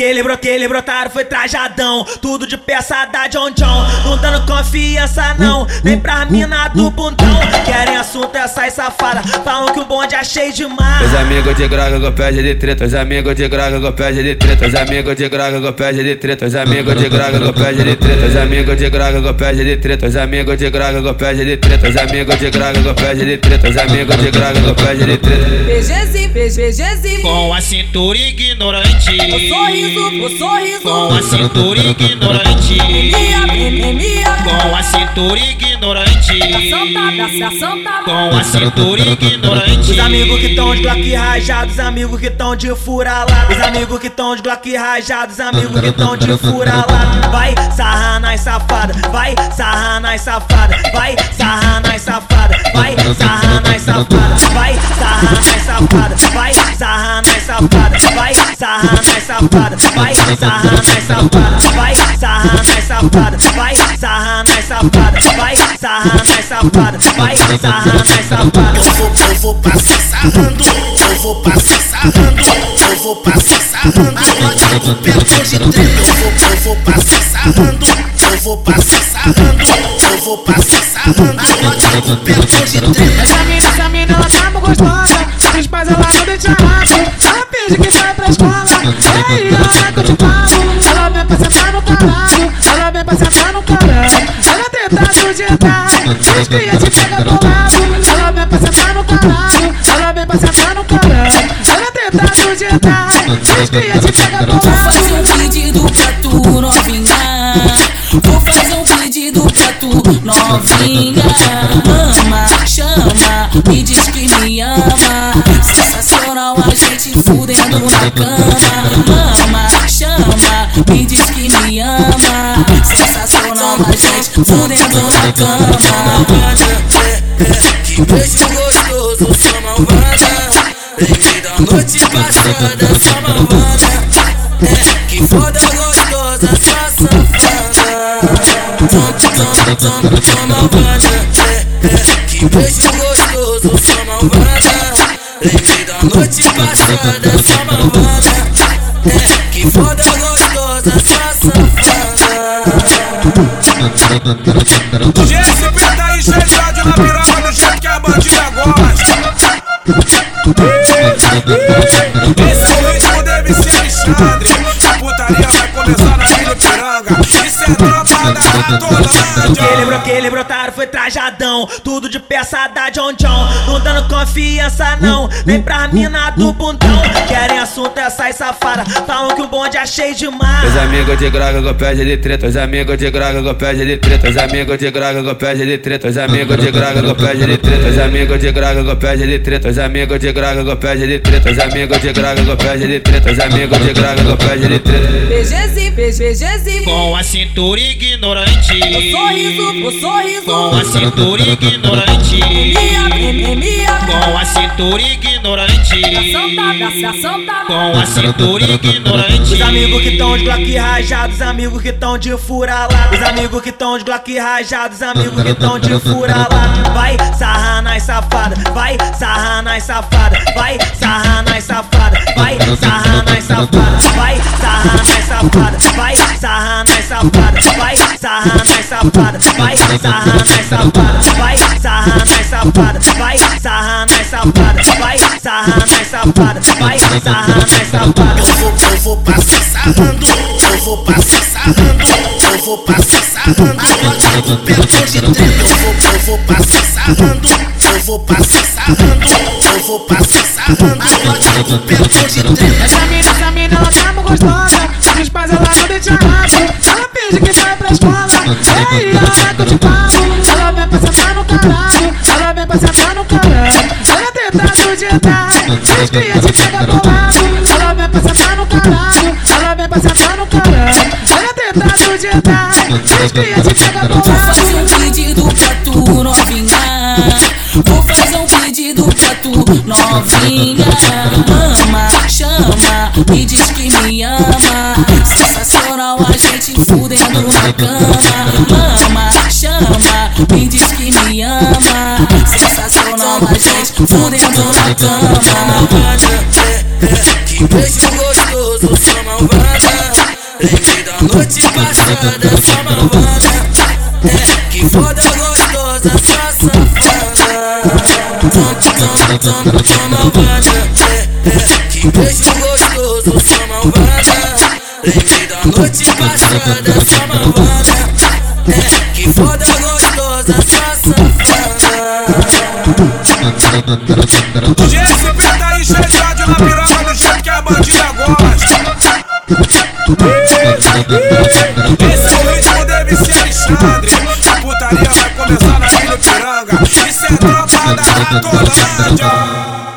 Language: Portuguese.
Que ele, bro, que ele brotaram foi trajadão, tudo de peça da John John. Não dando confiança não, nem pra mina do bundão. Querem assunto essas safadas, falam que o bonde é cheio demais. Os amigos de graga com pé de treta, os amigos de graga com pé de treta, os amigos de graga com pé de treta, os amigos de graga com pé de treta, os amigos de graga com pé de treta, os amigos de graga com pé de treta, os amigos de graga com pé de treta, os amigos de graga com pé de treta. BGzinho, BGzinho. Com a cintura ignorante. O sorriso, o sorriso. Com a cintura ignorante. Com a cintura ignorante. Com a cintura ignorante. Os amigos que tão de Glock rajado, os amigos que tão de fura lá. Os amigos que tão de Glock rajado, os amigos que tão de fura lá. Vai sarrar nas safada, vai sarrar nas safada, vai sarrar nas safada, vai sarrar nas safada, vai sarrar nas safada, vai sarrar safada, vai sarrar nas safada, vai sarrar nas safada, vai sarrar nas safada, vai sarrar nas safada, vai sarrar nas safada, vai sarrar nas safada. Eu vou, eu vou passar sarrando, eu vou passar sarrando, eu vou passar sarrando. A noite do pelo de treta, eu vou, eu vou passar sarrando, eu vou passar sarrando, eu vou passar sarrando. A noite do pelo de treta. Essa mina, essa mina, ela tá gostosa. Os pais ela não deixa rato. Finge que vai pra escola. E aí, ela que eu te falo. Ela vem pra sentar no caralho. Ela vem pra sentar no caralho. Ela tenta sujetar. Diz que ia te pegar bolado. Ela vem pra sentar no caralho. Ela vem pra sentar no caralho. Ela tenta sujetar. Diz que ia te pegar Vou fazer um pedido pra tu, novinha. Vou fazer um pedido pra tu, novinha. Ama, chama, me diz que me ama. Na cama. Ama, chama, me diz que me ama. Sensacional a gente fudendo na cama. Que beijo gostoso, sua malvada. Lembrei da noite passada, sua malvada. É, que foda gostosa, sua safada. Tom, tom, tom, sua malvada. É, é, que beijo gostoso, sua malvada. Lembrei noite passada, sua malvada. É, que foda gostosa, sua safada. GSP tá chateado na piroca do jeito que a bandida gosta. Que ele, bro, Ratolândia. que ele brotaram foi trajadão, tudo de peça da John John. Não dando confiança não, nem pra mina do bundão. Querem assunto essas safadas, falam que o bonde é cheio Os demais. amigos de graga com pé de treta, os amigos de graga com pé de treta, os amigos de graga com pé de treta, os amigos de graga com pé de treta, os amigos de graga com pé de treta, os amigos de graga com pé de treta, os amigos de graga com pé de treta, os amigos de graga com pé de treta. Com a cintura ignorante. O sorriso, o sorriso. Com a cintura ignorante. Com a cintura ignorante. Com a cintura ignorante. Os amigos que tão de Glock rajado, os amigos que tão de fura lá. Os amigos que tão de Glock rajado, os amigos que tão de fura nas safada, vai sarrar nas safada, vai sarrar nas safada, vai sarrar nas safada, vai sarrar nas safada, vai sarrar nas safada, vai sarrar nas safada, vai sarrar nas safada, vai sarrar safada, vai sarrar nas safada, vai sarrar safada, vai sarrar nas safada. Eu eu vou passar sarrando, eu vou passar sarrando, eu vou passar sarrando. A noite do pelo de treta, eu vou, eu vou passar sarrando, eu vou passar sarrando, eu vou passar sarrando. A noite do pelo de treta. Essa mina, essa mina, ela tá muito gostosa. Os pais ela não deixa rato. Ela finge que vai pra escola. Aí, ela que eu te falo. Ela vem pra sentar no caralho. Ela vem pra sentar no caralho. Ela tenta sujetar. Ia te pegar bolado. Ela vem pra sentar no caralho. Ela vem pra sentar no caralho. Ia te pegar Vou fazer um pedido pra tu, novinha. Vou fazer um pedido pra tu, novinha. Ama, chama, me diz que me ama. Sensacional a gente fudendo na cama. Ama, chama, me diz que me ama. Sensacional a gente fudendo na cama. Que beijo gostoso, sua malvada. Lembrei noite passada, sua malvada. É, que foda gostosa, sua safada. Toma, toma, toma, toma malvada. É, é, que beijo gostoso, sua malvada. Lembrei da noite passada, sua malvada. É, que foda gostosa, sua safada. O GSP tá aí cheio de ódio na piroca do jeito que a bandida gosta. Esse é o ritmo do MC Alexandre. A putaria vai começar na Vila Piranga. Isso é tropa da Ratolândia.